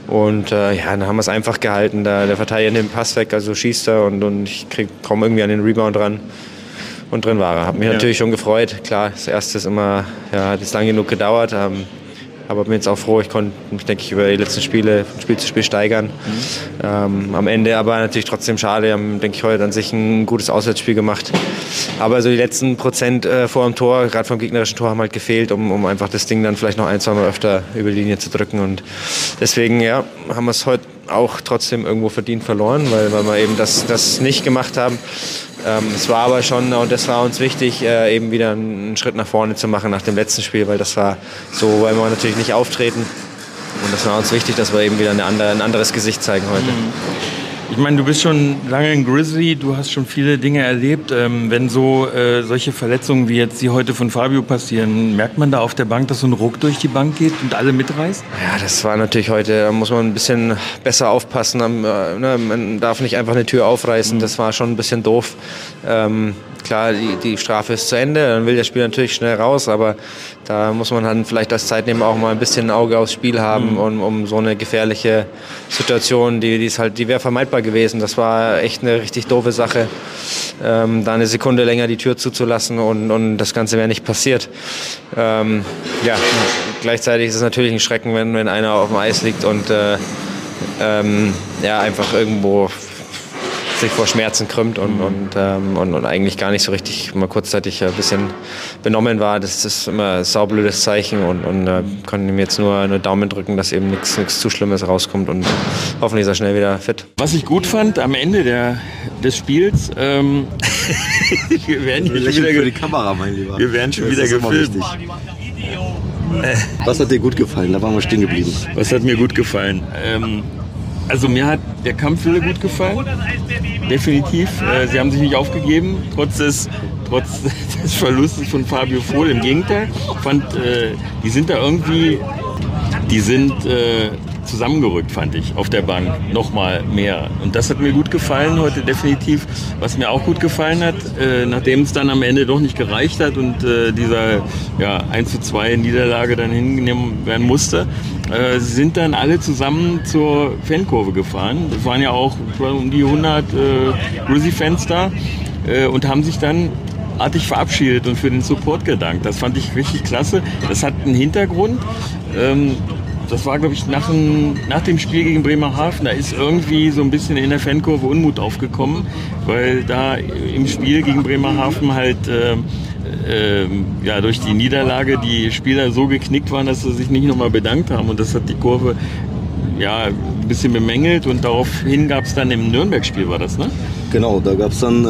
Und äh, ja, dann haben wir es einfach gehalten. Der, der Verteidiger nimmt den Pass weg, also schießt er und, und ich komme irgendwie an den Rebound ran. Und drin war er. Hat mich ja. natürlich schon gefreut. Klar, das erste ist immer, ja, hat es lang genug gedauert. Ähm, aber bin jetzt auch froh, ich konnte mich, denke ich, über die letzten Spiele von Spiel zu Spiel steigern. Mhm. Ähm, am Ende aber natürlich trotzdem schade. Wir haben, denke ich, heute an sich ein gutes Auswärtsspiel gemacht. Aber so die letzten Prozent äh, vor dem Tor, gerade vom gegnerischen Tor, haben halt gefehlt, um, um einfach das Ding dann vielleicht noch ein, zwei Mal öfter über die Linie zu drücken. Und deswegen, ja, haben wir es heute auch trotzdem irgendwo verdient verloren, weil, weil wir eben das, das nicht gemacht haben. Ähm, es war aber schon, und das war uns wichtig, äh, eben wieder einen Schritt nach vorne zu machen nach dem letzten Spiel, weil das war so, weil wir natürlich nicht auftreten. Und das war uns wichtig, dass wir eben wieder andere, ein anderes Gesicht zeigen heute. Mhm. Ich meine, du bist schon lange ein Grizzly, du hast schon viele Dinge erlebt. Ähm, wenn so äh, solche Verletzungen wie jetzt die heute von Fabio passieren, merkt man da auf der Bank, dass so ein Ruck durch die Bank geht und alle mitreißt? Ja, das war natürlich heute, da muss man ein bisschen besser aufpassen. Äh, ne, man darf nicht einfach eine Tür aufreißen, mhm. das war schon ein bisschen doof. Ähm, klar, die, die Strafe ist zu Ende, dann will der Spieler natürlich schnell raus, aber da muss man dann vielleicht als Zeitnehmer auch mal ein bisschen ein Auge aufs Spiel haben, mhm. um, um so eine gefährliche Situation, die, die ist halt, die wäre vermeidbar gewesen. Das war echt eine richtig doofe Sache, ähm, da eine Sekunde länger die Tür zuzulassen und, und das Ganze wäre nicht passiert. Ähm, ja, gleichzeitig ist es natürlich ein Schrecken, wenn, wenn einer auf dem Eis liegt und äh, ähm, ja, einfach irgendwo sich vor Schmerzen krümmt und, mhm. und, ähm, und, und, eigentlich gar nicht so richtig mal kurzzeitig ein bisschen benommen war. Das ist immer ein saublödes Zeichen und, und äh, kann ihm jetzt nur eine Daumen drücken, dass eben nichts zu Schlimmes rauskommt und hoffentlich ist er schnell wieder fit. Was ich gut fand am Ende der, des Spiels, ähm, wir werden schon wieder für die Kamera, mein Lieber. Wir werden schon das wieder gefilmt. Was hat dir gut gefallen? Da waren wir stehen geblieben. Was hat mir gut gefallen? Ähm, also mir hat der Kampfwille gut gefallen. Definitiv. Äh, sie haben sich nicht aufgegeben, trotz des, trotz des Verlustes von Fabio Vohl. Im Gegenteil. Ich fand, äh, die sind da irgendwie, die sind äh, zusammengerückt, fand ich, auf der Bank. Nochmal mehr. Und das hat mir gut gefallen heute definitiv. Was mir auch gut gefallen hat, äh, nachdem es dann am Ende doch nicht gereicht hat und äh, dieser ja, 1 zu 2 Niederlage dann hingenommen werden musste, äh, sind dann alle zusammen zur Fankurve gefahren. Es waren ja auch um die 100 äh, Grizzly-Fans da äh, und haben sich dann artig verabschiedet und für den Support gedankt. Das fand ich richtig klasse. Das hat einen Hintergrund. Ähm, das war, glaube ich, nach dem, nach dem Spiel gegen Bremerhaven. Da ist irgendwie so ein bisschen in der Fankurve Unmut aufgekommen, weil da im Spiel gegen Bremerhaven halt äh, ja, durch die Niederlage die Spieler so geknickt waren, dass sie sich nicht nochmal bedankt haben. Und das hat die Kurve ja, ein bisschen bemängelt und daraufhin gab es dann im Nürnberg-Spiel, war das, ne? Genau, da gab es dann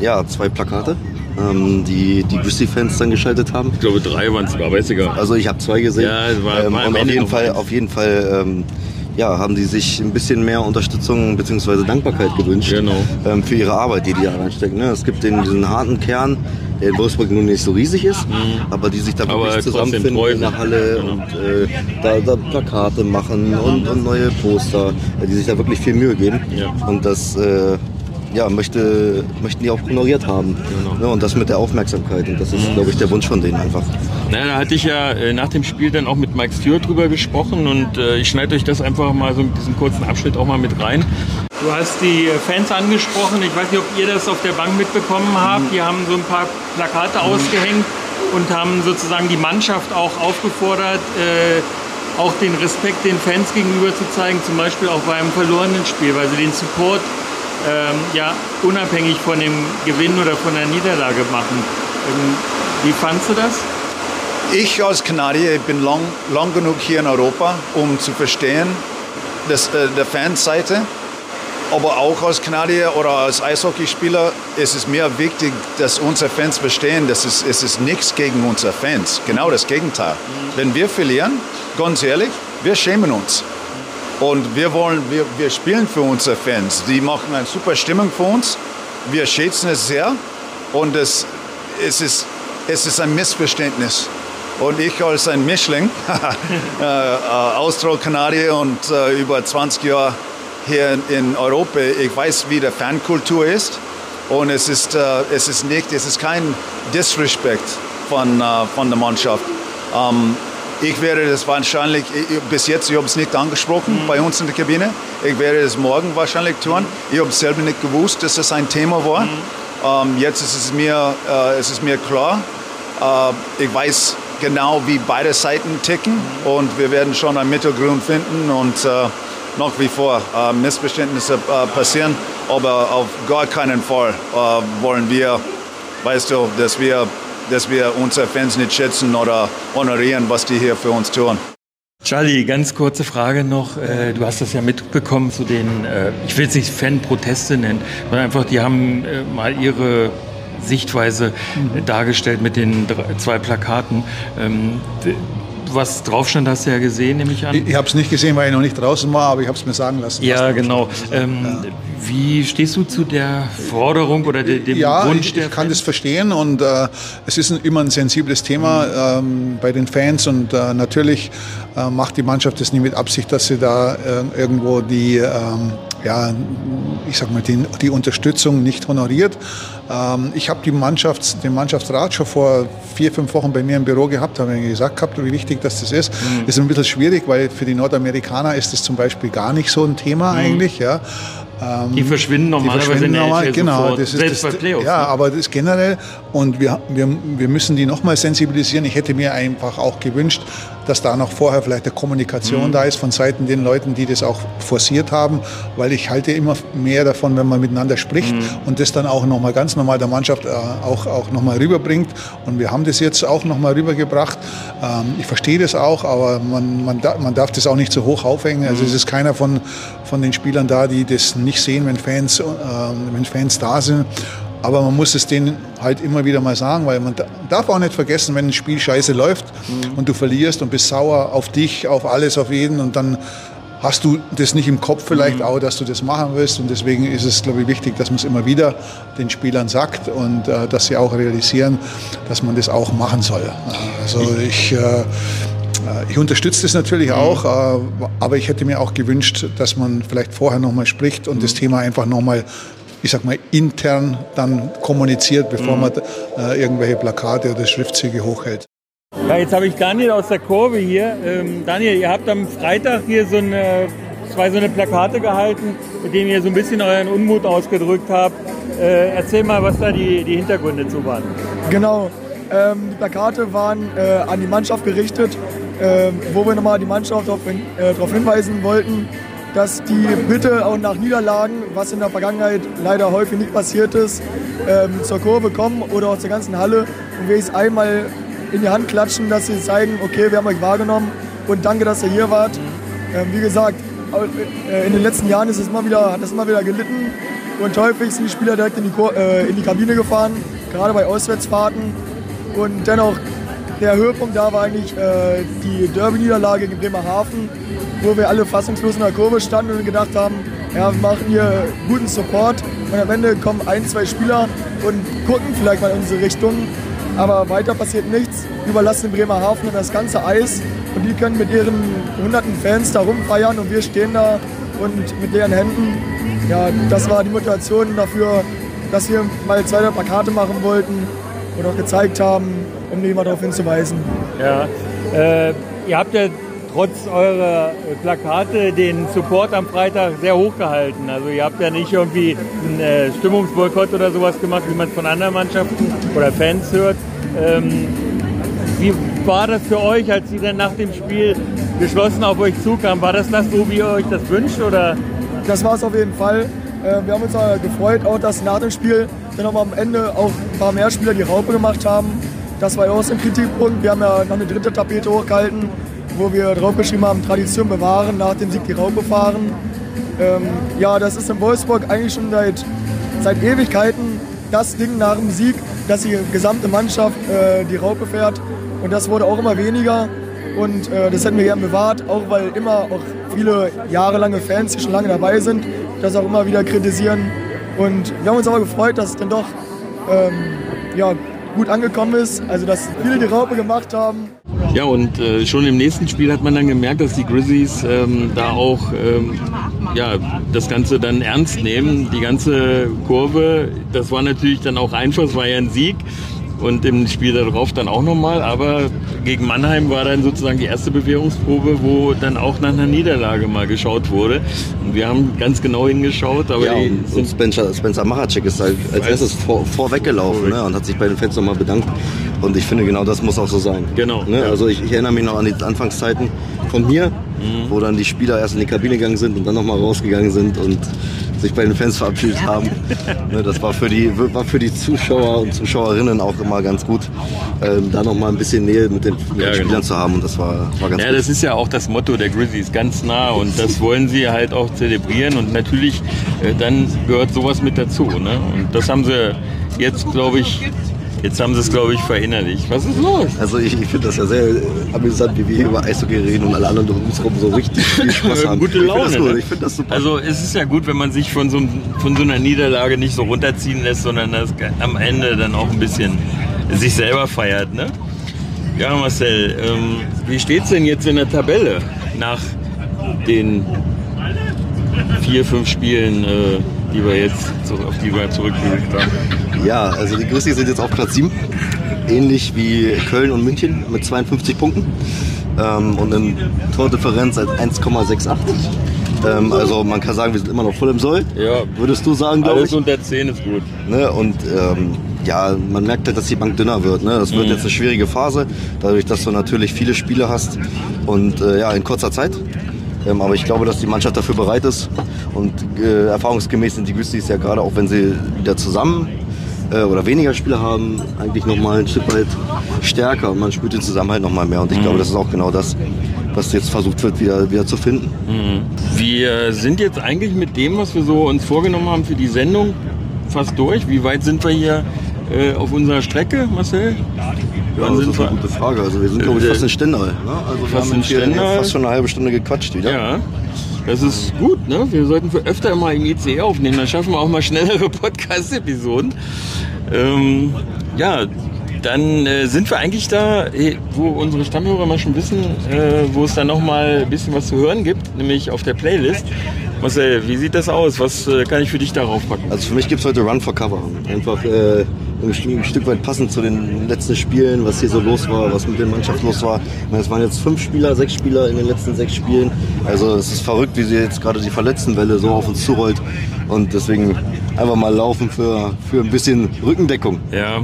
äh, ja, zwei Plakate ähm, die die Grizzly-Fans dann geschaltet haben. Ich glaube drei waren es sogar, weiß ich gar Also ich habe zwei gesehen. Ja, es war, ähm, war und auf jeden, Fall, auf jeden Fall ähm, ja, haben die sich ein bisschen mehr Unterstützung bzw. Dankbarkeit gewünscht Genau. ähm, für ihre Arbeit, die die da reinstecken. Ne? Es gibt den, diesen harten Kern, der in Wolfsburg nun nicht so riesig ist, aber die sich da Mhm. Aber wirklich zusammenfinden in der. Halle Genau. und äh, da, da Plakate machen und, und neue Poster, die sich da wirklich viel Mühe geben. Ja. Und das äh, ja, möchte, möchten die auch honoriert haben. Genau. Ne? Und das mit der Aufmerksamkeit. Und das ist, glaube ich, der Wunsch von denen einfach. Na, da hatte ich ja äh, nach dem Spiel dann auch mit Mike Stewart drüber gesprochen und äh, ich schneide euch das einfach mal so diesen kurzen Abschnitt auch mal mit rein. Du hast die Fans angesprochen. Ich weiß nicht, ob ihr das auf der Bank mitbekommen habt. Die haben so ein paar Plakate ausgehängt und haben sozusagen die Mannschaft auch aufgefordert, äh, auch den Respekt den Fans gegenüber zu zeigen, zum Beispiel auch bei einem verlorenen Spiel, weil sie den Support ähm, ja unabhängig von dem Gewinn oder von der Niederlage machen. Ähm, wie fandst du das? Ich als Kanadier ich bin lang, lang genug hier in Europa, um zu verstehen, dass, äh, der Fanseite. Aber auch als Kanadier oder als Eishockeyspieler ist es mir wichtig, dass unsere Fans verstehen, dass es, es ist nichts gegen unsere Fans. Genau das Gegenteil. Wenn wir verlieren, ganz ehrlich, wir schämen uns. Und wir wollen, wir, wir spielen für unsere Fans. Die machen eine super Stimmung für uns. Wir schätzen es sehr. Und es, es, ist, es ist ein Missverständnis. Und ich als ein Mischling, äh, äh, Austro-Kanadier und äh, über 20 Jahre hier in, Europa, ich weiß, wie die Fankultur ist. Und es ist, äh, es ist nicht, es ist kein Disrespect von, äh, von der Mannschaft. Ähm, ich werde das wahrscheinlich, ich, bis jetzt, ich habe es nicht angesprochen bei uns in der Kabine. Ich werde es morgen wahrscheinlich tun. Ich habe selber nicht gewusst, dass das ein Thema war. Ähm, jetzt ist es mir, äh, es ist mir klar. Äh, ich weiß genau, wie beide Seiten ticken und wir werden schon einen Mittelgrund finden und äh, nach wie vor äh, Missverständnisse äh, passieren, aber auf gar keinen Fall äh, wollen wir, weißt du, dass wir, dass wir unsere Fans nicht schätzen oder honorieren, was die hier für uns tun. Charlie, ganz kurze Frage noch. Äh, Du hast das ja mitbekommen zu den, äh, ich will es nicht Fan-Proteste nennen, sondern einfach, die haben äh, mal ihre Sichtweise dargestellt mit den zwei Plakaten. Was drauf stand, hast du ja gesehen, nehme ich an. Ich, ich habe es nicht gesehen, weil ich noch nicht draußen war, aber ich habe es mir sagen lassen. Ja, genau. Ähm, Wie stehst du zu der Forderung oder de, dem Ja, Wunsch ich, der ich kann das verstehen und äh, es ist ein, immer ein sensibles Thema ähm, bei den Fans und äh, natürlich äh, macht die Mannschaft das nie mit Absicht, dass sie da äh, irgendwo die, ähm, ja, ich sag mal, die, die Unterstützung nicht honoriert. Ähm, ich habe Mannschafts-, den Mannschaftsrat schon vor vier, fünf Wochen bei mir im Büro gehabt, habe ich gesagt gehabt, wie wichtig das, das ist. Ist ein bisschen schwierig, weil für die Nordamerikaner ist das zum Beispiel gar nicht so ein Thema eigentlich. Ja. Ähm, Die verschwinden die normalerweise verschwinden in der normal, genau, das ist selbst das, bei Playoffs. Ja, ne? aber das ist generell und wir, wir, wir müssen die nochmal sensibilisieren. Ich hätte mir einfach auch gewünscht, dass da noch vorher vielleicht eine Kommunikation Mhm. da ist von Seiten den Leuten, die das auch forciert haben, weil ich halte immer mehr davon, wenn man miteinander spricht Mhm. und das dann auch nochmal ganz normal der Mannschaft äh, auch, auch nochmal rüberbringt. Und wir haben das jetzt auch nochmal rübergebracht. Ähm, ich verstehe das auch, aber man, man, da, man darf das auch nicht so hoch aufhängen. Also es ist keiner von, von den Spielern da, die das nicht sehen, wenn Fans, äh, wenn Fans da sind. Aber man muss es denen halt immer wieder mal sagen, weil man da- darf auch nicht vergessen, wenn ein Spiel scheiße läuft und du verlierst und bist sauer auf dich, auf alles, auf jeden und dann hast du das nicht im Kopf vielleicht auch, dass du das machen willst und deswegen ist es, glaube ich, wichtig, dass man es immer wieder den Spielern sagt und äh, dass sie auch realisieren, dass man das auch machen soll. Also ich, äh, ich unterstütze das natürlich auch, äh, aber ich hätte mir auch gewünscht, dass man vielleicht vorher nochmal spricht und das Thema einfach nochmal ich sag mal, intern dann kommuniziert, bevor man äh, irgendwelche Plakate oder Schriftzüge hochhält. Ja, jetzt habe ich Daniel aus der Kurve hier. Ähm, Daniel, ihr habt am Freitag hier so eine, zwei so eine Plakate gehalten, mit denen ihr so ein bisschen euren Unmut ausgedrückt habt. Äh, erzähl mal, was da die, die Hintergründe zu waren. Genau. Ähm, die Plakate waren äh, an die Mannschaft gerichtet, äh, wo wir nochmal die Mannschaft darauf hin, äh, hinweisen wollten, dass die bitte auch nach Niederlagen, was in der Vergangenheit leider häufig nicht passiert ist, ähm, zur Kurve kommen oder auch zur ganzen Halle und wir es einmal in die Hand klatschen, dass sie zeigen, okay, wir haben euch wahrgenommen und danke, dass ihr hier wart. Ähm, wie gesagt, äh, in den letzten Jahren ist es immer wieder, hat es immer wieder gelitten und häufig sind die Spieler direkt in die, äh, in die Kabine gefahren, gerade bei Auswärtsfahrten. Und dennoch, der Höhepunkt da war eigentlich äh, die Derby-Niederlage gegen Bremerhaven wo wir alle fassungslos in der Kurve standen und gedacht haben, ja, wir machen hier guten Support und am Ende kommen ein, zwei Spieler und gucken vielleicht mal in unsere Richtung. Aber weiter passiert nichts. Überlassen Bremerhaven das ganze Eis und die können mit ihren hunderten Fans da rumfeiern und wir stehen da und mit leeren Händen. Ja, das war die Motivation dafür, dass wir mal zwei Plakate machen wollten und auch gezeigt haben, um die mal darauf hinzuweisen. Ja, äh, ihr habt ja trotz eurer Plakate den Support am Freitag sehr hoch gehalten. Also ihr habt ja nicht irgendwie einen äh, Stimmungsboykott oder sowas gemacht, wie man es von anderen Mannschaften oder Fans hört. Ähm, wie war das für euch, als sie dann nach dem Spiel geschlossen auf euch zukamen? War das das so, wie ihr euch das wünscht? Oder? Das war es auf jeden Fall. Äh, wir haben uns gefreut, auch dass nach dem Spiel dann auch am Ende auch ein paar mehr Spieler die Raupe gemacht haben. Das war ja auch so ein Kritikpunkt. Wir haben ja noch eine dritte Tapete hochgehalten wo wir draufgeschrieben haben, Tradition bewahren, nach dem Sieg die Raupe fahren. Ähm, ja, das ist in Wolfsburg eigentlich schon seit, seit Ewigkeiten das Ding nach dem Sieg, dass die gesamte Mannschaft äh, die Raupe fährt. Und das wurde auch immer weniger. Und äh, das hätten wir gern bewahrt, auch weil immer auch viele jahrelange Fans, die schon lange dabei sind, das auch immer wieder kritisieren. Und wir haben uns aber gefreut, dass es dann doch ähm, ja, gut angekommen ist. Also dass viele die Raupe gemacht haben. Ja, und äh, schon im nächsten Spiel hat man dann gemerkt, dass die Grizzlies ähm, da auch ähm, ja, das Ganze dann ernst nehmen. Die ganze Kurve, das war natürlich dann auch einfach, es war ja ein Sieg und im Spiel darauf dann auch nochmal. Aber gegen Mannheim war dann sozusagen die erste Bewährungsprobe, wo dann auch nach einer Niederlage mal geschaut wurde. Und wir haben ganz genau hingeschaut. Aber ja, und, Spencer, Spencer Machacek ist halt als erstes vor, vorweggelaufen ne, und hat sich bei den Fans nochmal bedankt. Und ich finde, genau das muss auch so sein. Genau. Ne? Ja. Also ich, ich, erinnere mich noch an die Anfangszeiten von mir, mhm. wo dann die Spieler erst in die Kabine gegangen sind und dann nochmal rausgegangen sind und sich bei den Fans verabschiedet haben. ne, das war für, die, war für die Zuschauer und Zuschauerinnen auch immer ganz gut, ähm, da nochmal ein bisschen Nähe mit den, mit ja, Spielern genau. zu haben. Und das war, war ganz Ja, gut. das ist ja auch das Motto der Grizzlies, ganz nah. Und das wollen sie halt auch zelebrieren. Und natürlich, äh, dann gehört sowas mit dazu. Ne? Und das haben sie jetzt, glaube ich, Jetzt haben sie es, glaube ich, verinnerlicht. Was ist los? Also ich, ich finde das ja sehr amüsant, wie wir hier über Eishockey reden und alle anderen um uns herum so richtig viel Spaß haben. Gute Laune. Ich finde das, find das super. Also es ist ja gut, wenn man sich von so, von so einer Niederlage nicht so runterziehen lässt, sondern das am Ende dann auch ein bisschen sich selber feiert. Ne? Ja, Marcel, ähm, wie steht es denn jetzt in der Tabelle nach den vier, fünf Spielen, äh, die wir jetzt, auf die wir zurückgelegt haben? Ja, also die Grizzlies sind jetzt auf Platz 7, ähnlich wie Köln und München mit 52 Punkten ähm, und eine Tordifferenz als 1,68. Ähm, also man kann sagen, wir sind immer noch voll im Soll. Ja. Würdest du sagen, glaube ich? Alles unter 10 ist gut. Ne? Und ähm, ja, man merkt halt, dass die Bank dünner wird. Ne? Das wird mhm. jetzt eine schwierige Phase, dadurch, dass du natürlich viele Spiele hast und äh, ja, in kurzer Zeit. Ähm, aber ich glaube, dass die Mannschaft dafür bereit ist. Und äh, erfahrungsgemäß sind die Grizzlies ja gerade, auch wenn sie wieder zusammen äh, oder weniger Spieler haben, eigentlich nochmal ein Stück weit stärker und man spürt den Zusammenhalt nochmal mehr. Und ich mhm. glaube, das ist auch genau das, was jetzt versucht wird, wieder, wieder zu finden. Mhm. Wir sind jetzt eigentlich mit dem, was wir so uns vorgenommen haben für die Sendung, fast durch. Wie weit sind wir hier äh, auf unserer Strecke, Marcel? Ja, das ist eine gute Frage. Also wir sind, glaube ich, äh, fast in Stendal. Ne? Also fast wir haben hier Stendal. fast schon eine halbe Stunde gequatscht wieder. Ja. Das ist gut, ne? Wir sollten für öfter mal im ICE aufnehmen, dann schaffen wir auch mal schnellere Podcast-Episoden. Ähm, ja, dann äh, sind wir eigentlich da, eh, wo unsere Stammhörer mal schon wissen, äh, wo es dann nochmal ein bisschen was zu hören gibt, nämlich auf der Playlist. Marcel, wie sieht das aus? Was äh, kann ich für dich darauf packen? Also für mich gibt es heute Run for Cover. Einfach äh, ein, Stück weit passend zu den letzten Spielen, was hier so los war, was mit der Mannschaft los war. Ich meine, es waren jetzt fünf Spieler, sechs Spieler in den letzten sechs Spielen. Also es ist verrückt, wie sie jetzt gerade die Verletztenwelle so auf uns zurollt. Und deswegen einfach mal laufen für, für ein bisschen Rückendeckung. Ja.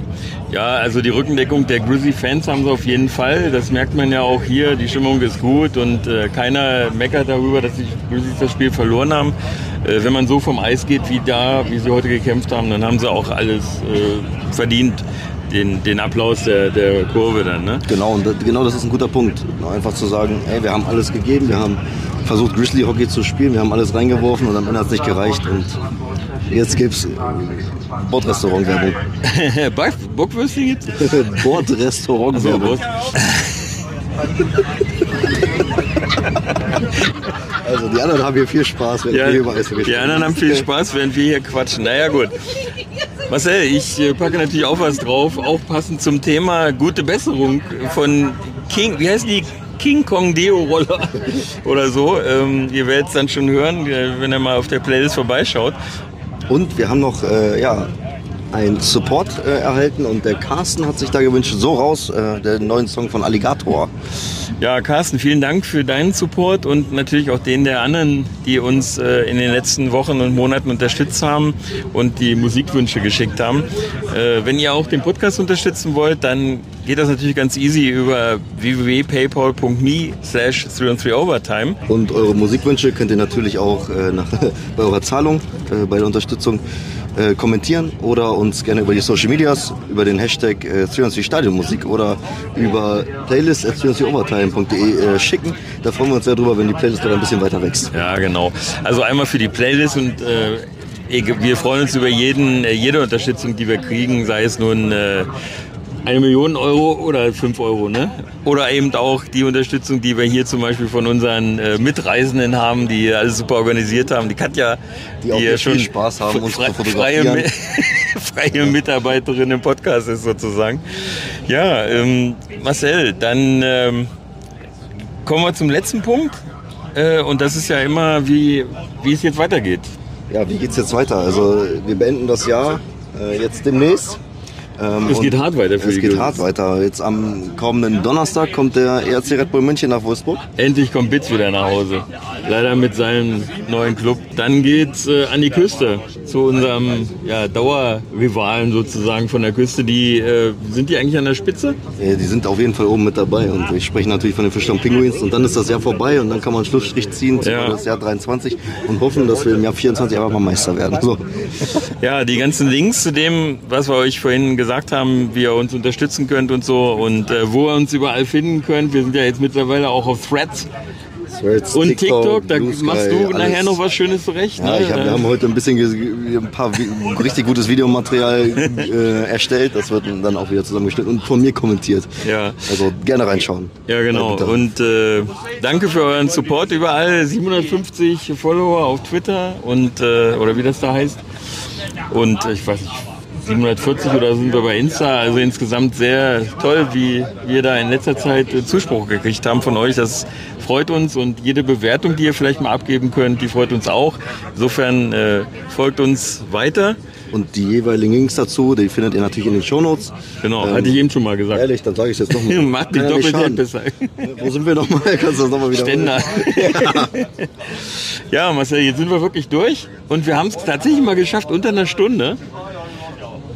ja, also die Rückendeckung der Grizzly-Fans haben sie auf jeden Fall. Das merkt man ja auch hier. Die Stimmung ist gut und äh, keiner meckert darüber, dass die Grizzlies das Spiel verloren haben. Äh, wenn man so vom Eis geht wie da, wie sie heute gekämpft haben, dann haben sie auch alles äh, verdient. Den, den Applaus der, der Kurve dann, ne? Genau, und das, genau das ist ein guter Punkt. Einfach zu sagen, ey, wir haben alles gegeben, wir haben versucht Grizzly Hockey zu spielen, wir haben alles reingeworfen und am Ende hat es nicht gereicht. Und Jetzt gibt's Bordrestaurant-Werbung. Bockwürstchen gibt's? Bordrestaurant-Werbung. Also die anderen haben hier viel Spaß, während ja, wir hier über Eis Die anderen haben viel Spaß, während wir hier quatschen. Naja gut. Marcel, ich äh, packe natürlich auch was drauf, auch passend zum Thema gute Besserung von King, wie heißt die? King Kong Deo-Roller oder so. Ähm, ihr werdet es dann schon hören, äh, wenn ihr mal auf der Playlist vorbeischaut. Und wir haben noch äh, ja, einen Support äh, erhalten und der Carsten hat sich da gewünscht, so raus, äh, der neuen Song von Alligator. Ja, Carsten, vielen Dank für deinen Support und natürlich auch den der anderen, die uns äh, in den letzten Wochen und Monaten unterstützt haben und die Musikwünsche geschickt haben. Äh, wenn ihr auch den Podcast unterstützen wollt, dann geht das natürlich ganz easy über www.paypal.me slash 3 overtime Und eure Musikwünsche könnt ihr natürlich auch äh, nach, bei eurer Zahlung, äh, bei der Unterstützung äh, kommentieren oder uns gerne über die Social Medias, über den Hashtag äh, 3 Stadionmusik oder über playlist at 3 overtime.de äh, schicken. Da freuen wir uns sehr drüber, wenn die Playlist dann ein bisschen weiter wächst. Ja, genau. Also einmal für die Playlist und äh, wir freuen uns über jeden, äh, jede Unterstützung, die wir kriegen, sei es nun äh, eine Million Euro oder fünf Euro, ne? Oder eben auch die Unterstützung, die wir hier zum Beispiel von unseren äh, Mitreisenden haben, die alles super organisiert haben. Die Katja, die, die ja schon Spaß haben, uns frei, zu freie, freie Mitarbeiterin im Podcast ist sozusagen. Ja, ähm, Marcel, dann ähm, kommen wir zum letzten Punkt. Äh, und das ist ja immer, wie, wie es jetzt weitergeht. Ja, wie geht es jetzt weiter? Also wir beenden das Jahr äh, jetzt demnächst. Ähm, es geht hart weiter für Es geht hart weiter. Jetzt am kommenden Donnerstag kommt der ERC Red Bull München nach Wolfsburg. Endlich kommt Bitz wieder nach Hause. Leider mit seinem neuen Club. Dann geht's äh, an die Küste zu unserem ja, Dauerrivalen sozusagen von der Küste. Die äh, sind die eigentlich an der Spitze? Ja, die sind auf jeden Fall oben mit dabei. Und ich spreche natürlich von den Fischern Pinguins. Und dann ist das Jahr vorbei und dann kann man einen Schlussstrich ziehen zu ja. das Jahr 23 und hoffen, dass wir im Jahr 24 einfach mal Meister werden. So. Ja, die ganzen Links zu dem, was wir euch vorhin gesagt gesagt haben, wie ihr uns unterstützen könnt und so und äh, wo ihr uns überall finden könnt. Wir sind ja jetzt mittlerweile auch auf Threads. Threads, und TikTok, TikTok da Sky, machst du alles. nachher noch was Schönes zurecht. Ja, ne? hab, wir haben heute ein bisschen ein paar richtig gutes Videomaterial äh, erstellt. Das wird dann auch wieder zusammengestellt und von mir kommentiert. Ja. Also gerne reinschauen. Ja, genau. Und äh, danke für euren Support überall. 750 Follower auf Twitter und äh, oder wie das da heißt. Und ich weiß nicht, 740 oder sind wir bei Insta. Also insgesamt sehr toll, wie wir da in letzter Zeit Zuspruch gekriegt haben von euch. Das freut uns und jede Bewertung, die ihr vielleicht mal abgeben könnt, die freut uns auch. Insofern äh, folgt uns weiter. Und die jeweiligen Links dazu, die findet ihr natürlich in den Shownotes. Genau, ähm, hatte ich eben schon mal gesagt. Ehrlich, dann sage ich es jetzt nochmal. Macht doppelt ja besser. Wo sind wir nochmal? Kannst du das nochmal wieder Ständer. Ja. ja, Marcel, jetzt sind wir wirklich durch. Und wir haben es tatsächlich mal geschafft, unter einer Stunde.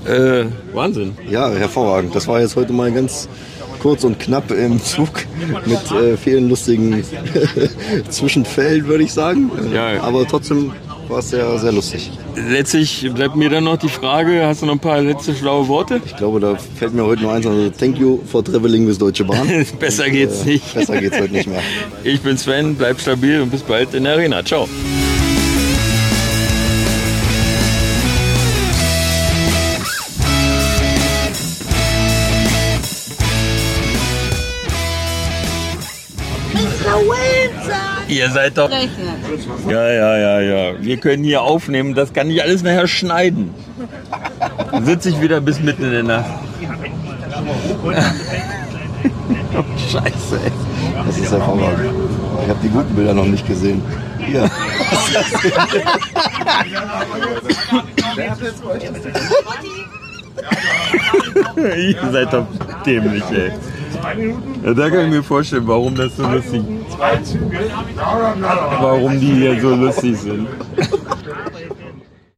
Äh, Wahnsinn. Ja, hervorragend. Das war jetzt heute mal ganz kurz und knapp im Zug mit äh, vielen lustigen Zwischenfällen, würde ich sagen. Ja. Aber trotzdem war es sehr, sehr lustig. Letztlich bleibt mir dann noch die Frage, hast du noch ein paar letzte schlaue Worte? Ich glaube, da fällt mir heute nur eins an. Thank you for traveling with Deutsche Bahn. besser geht's äh, nicht. Besser geht's heute nicht mehr. Ich bin Sven, bleib stabil und bis bald in der Arena. Ciao. Ihr seid doch. Ja, ja, ja, ja. Wir können hier aufnehmen, das kann ich alles nachher schneiden. Dann sitze ich wieder bis mitten in der Nacht. Scheiße, ey. Das ist hervorragend. Ich habe die guten Bilder noch nicht gesehen. Hier. Ihr seid doch dämlich, ey. Ja, da kann ich mir vorstellen, warum das so lustig Warum die hier so lustig sind.